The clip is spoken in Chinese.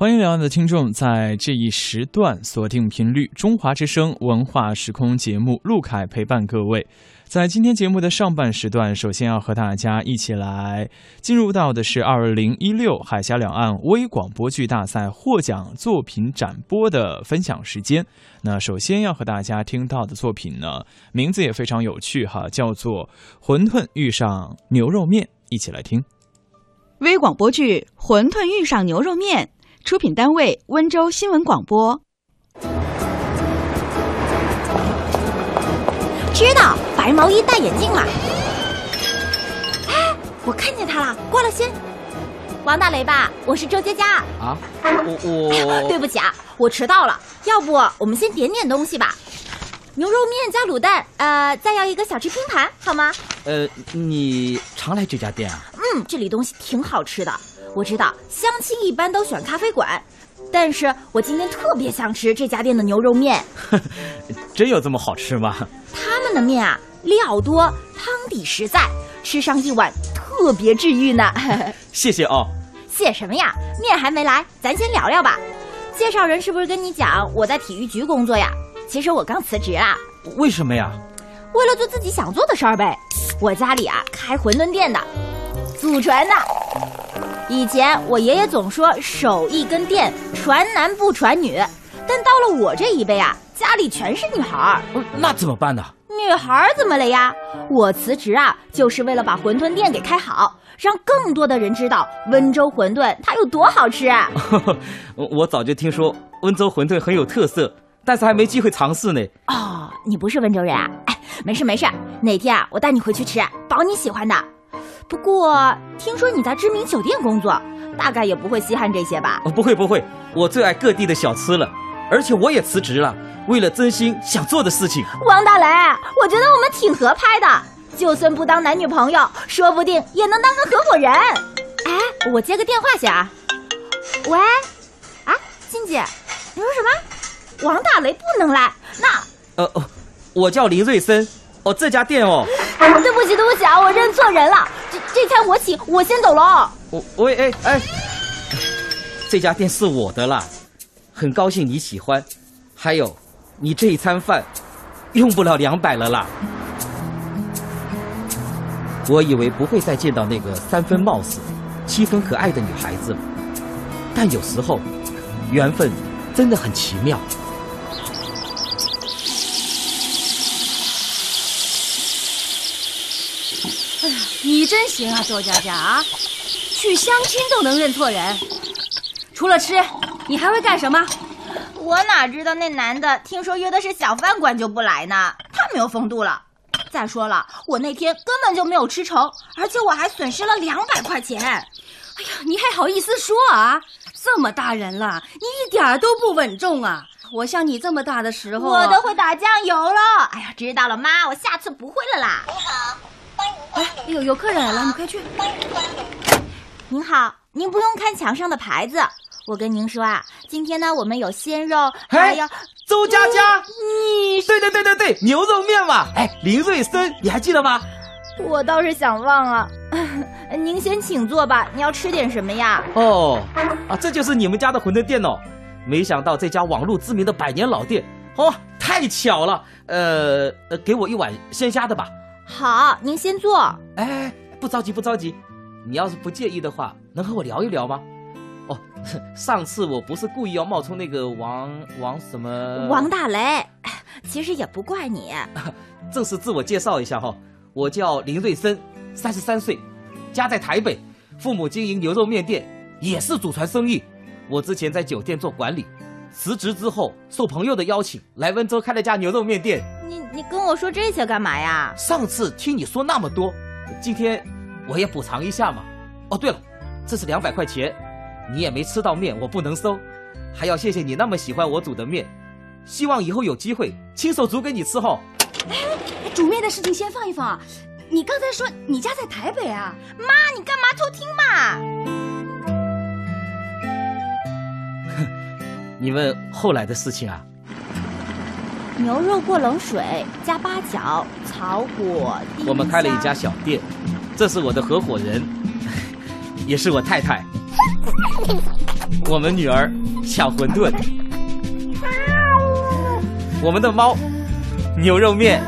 欢迎两岸的听众在这一时段锁定频率中华之声文化时空节目，陆凯陪伴各位。在今天节目的上半时段，首先要和大家一起来进入到的是二零一六海峡两岸微广播剧大赛获奖作品展播的分享时间。那首先要和大家听到的作品呢，名字也非常有趣哈，叫做《馄饨遇上牛肉面》，一起来听。微广播剧《馄饨遇上牛肉面》，出品单位温州新闻广播。知道白毛衣戴眼镜了。哎，我看见他了，挂了先。王大雷吧，我是周佳佳。啊，我我对不起啊，我迟到了。要不我们先点点东西吧，牛肉面加卤蛋，呃，再要一个小吃拼盘，好吗？呃，你常来这家店啊？嗯，这里东西挺好吃的。我知道相亲一般都选咖啡馆，但是我今天特别想吃这家店的牛肉面。真有这么好吃吗？他们的面啊，料多，汤底实在，吃上一碗特别治愈呢。谢谢哦。谢什么呀？面还没来，咱先聊聊吧。介绍人是不是跟你讲我在体育局工作呀？其实我刚辞职啦。为什么呀？为了做自己想做的事儿呗。我家里啊开馄饨店的，祖传的。以前我爷爷总说手艺跟店传男不传女，但到了我这一辈啊，家里全是女孩儿。那怎么办呢？女孩儿怎么了呀？我辞职啊，就是为了把馄饨店给开好，让更多的人知道温州馄饨它有多好吃。我早就听说温州馄饨很有特色，但是还没机会尝试呢。哦，你不是温州人啊？哎，没事没事，哪天啊我带你回去吃，保你喜欢的。不过听说你在知名酒店工作，大概也不会稀罕这些吧？哦不会不会，我最爱各地的小吃了，而且我也辞职了，为了真心想做的事情。王大雷，我觉得我们挺合拍的，就算不当男女朋友，说不定也能当个合伙人。哎，我接个电话先啊。喂，啊，静姐，你说什么？王大雷不能来？那呃哦，我叫林瑞森。哦，这家店哦。对不起，对不起啊，我认错人了。这餐我请，我先走了。我喂哎哎，这家店是我的啦，很高兴你喜欢。还有，你这一餐饭用不了两百了啦。我以为不会再见到那个三分冒失、七分可爱的女孩子，但有时候缘分真的很奇妙。你真行啊，周佳佳啊，去相亲都能认错人。除了吃，你还会干什么？我哪知道那男的听说约的是小饭馆就不来呢？太没有风度了。再说了，我那天根本就没有吃成，而且我还损失了两百块钱。哎呀，你还好意思说啊？这么大人了，你一点都不稳重啊！我像你这么大的时候，我都会打酱油了。哎呀，知道了，妈，我下次不会了啦。你好，哎，有有客人来了，你快去。您好，您不用看墙上的牌子。我跟您说啊，今天呢，我们有鲜肉，还有周佳佳。你对对对对对，牛肉面嘛。哎，林瑞森，你还记得吗？我倒是想忘了。您先请坐吧，你要吃点什么呀？哦，啊，这就是你们家的馄饨店哦。没想到这家网络知名的百年老店，哦，太巧了。呃呃，给我一碗鲜虾的吧。好，您先坐。哎，不着急不着急，你要是不介意的话，能和我聊一聊吗？哦，上次我不是故意要冒充那个王王什么王大雷，其实也不怪你。正式自我介绍一下哈，我叫林瑞森，三十三岁，家在台北，父母经营牛肉面店，也是祖传生意。我之前在酒店做管理，辞职之后受朋友的邀请来温州开了家牛肉面店。你你跟我说这些干嘛呀？上次听你说那么多，今天我也补偿一下嘛。哦，对了，这是两百块钱，你也没吃到面，我不能收，还要谢谢你那么喜欢我煮的面，希望以后有机会亲手煮给你吃哈。哎，煮面的事情先放一放啊。你刚才说你家在台北啊？妈，你干嘛偷听嘛？你问后来的事情啊？牛肉过冷水，加八角、草果。我们开了一家小店，这是我的合伙人，也是我太太。我们女儿小馄饨，我们的猫牛肉面。